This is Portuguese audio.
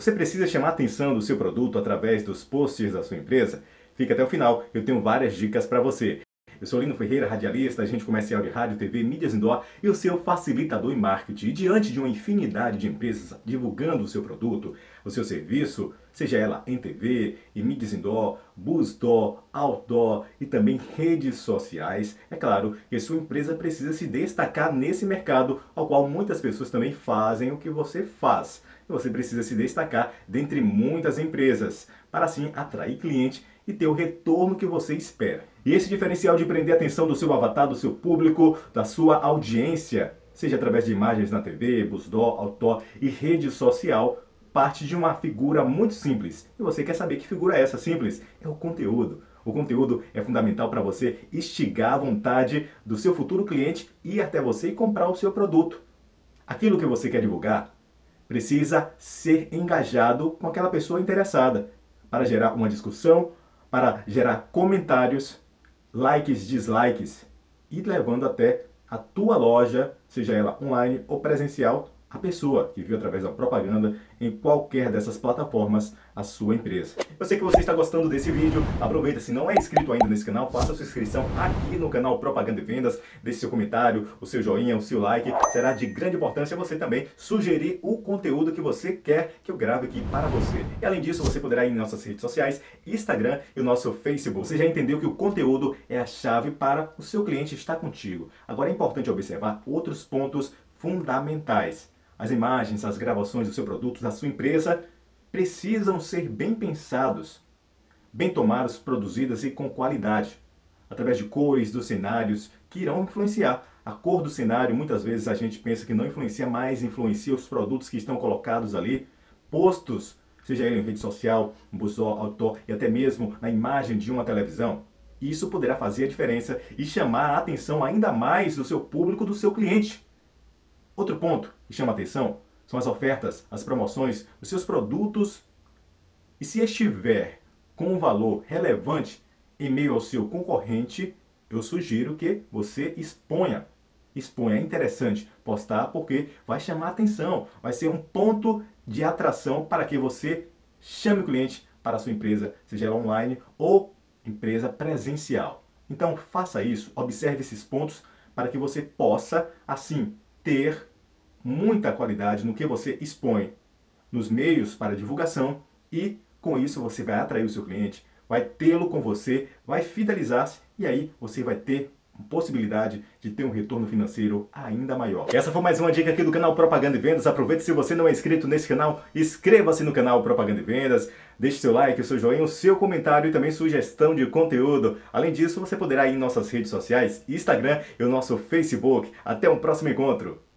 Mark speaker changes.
Speaker 1: Você precisa chamar a atenção do seu produto através dos posts da sua empresa? Fica até o final, eu tenho várias dicas para você. Eu sou Lino Ferreira, radialista, agente comercial de rádio, TV, mídias indoor e o seu facilitador em marketing. E diante de uma infinidade de empresas divulgando o seu produto, o seu serviço, seja ela em TV, em mídias indoor, bus door, outdoor e também redes sociais, é claro que sua empresa precisa se destacar nesse mercado, ao qual muitas pessoas também fazem o que você faz. E você precisa se destacar dentre muitas empresas, para assim atrair cliente e ter o retorno que você espera. E esse diferencial de prender a atenção do seu avatar, do seu público, da sua audiência, seja através de imagens na TV, busdó, outdoor e rede social, parte de uma figura muito simples. E você quer saber que figura é essa simples? É o conteúdo. O conteúdo é fundamental para você instigar a vontade do seu futuro cliente ir até você e comprar o seu produto. Aquilo que você quer divulgar precisa ser engajado com aquela pessoa interessada para gerar uma discussão, para gerar comentários, likes, dislikes e levando até a tua loja, seja ela online ou presencial, a pessoa que viu através da propaganda em qualquer dessas plataformas a sua empresa. Eu sei que você está gostando desse vídeo, aproveita, se não é inscrito ainda nesse canal, faça sua inscrição aqui no canal Propaganda e Vendas, deixe seu comentário, o seu joinha, o seu like, será de grande importância você também sugerir o conteúdo que você quer que eu grave aqui para você. E além disso, você poderá ir em nossas redes sociais, Instagram e o nosso Facebook. Você já entendeu que o conteúdo é a chave para o seu cliente estar contigo. Agora é importante observar outros pontos fundamentais. As imagens, as gravações do seu produto, da sua empresa, precisam ser bem pensados, bem tomados, produzidas e com qualidade, através de cores dos cenários que irão influenciar. A cor do cenário, muitas vezes a gente pensa que não influencia, mais influencia os produtos que estão colocados ali, postos, seja ele em rede social, um busol, outdoor e até mesmo na imagem de uma televisão. Isso poderá fazer a diferença e chamar a atenção ainda mais do seu público, do seu cliente. Outro ponto que chama atenção são as ofertas, as promoções dos seus produtos. E se estiver com um valor relevante em meio ao seu concorrente, eu sugiro que você exponha. Exponha, é interessante postar porque vai chamar atenção, vai ser um ponto de atração para que você chame o cliente para a sua empresa, seja ela online ou empresa presencial. Então faça isso, observe esses pontos para que você possa, assim, ter muita qualidade no que você expõe nos meios para divulgação e com isso você vai atrair o seu cliente, vai tê-lo com você, vai fidelizar-se e aí você vai ter possibilidade de ter um retorno financeiro ainda maior. Essa foi mais uma dica aqui do canal Propaganda e Vendas. Aproveite se você não é inscrito nesse canal, inscreva-se no canal Propaganda e Vendas, deixe seu like, seu joinha, o seu comentário e também sugestão de conteúdo. Além disso, você poderá ir em nossas redes sociais, Instagram e o nosso Facebook. Até um próximo encontro!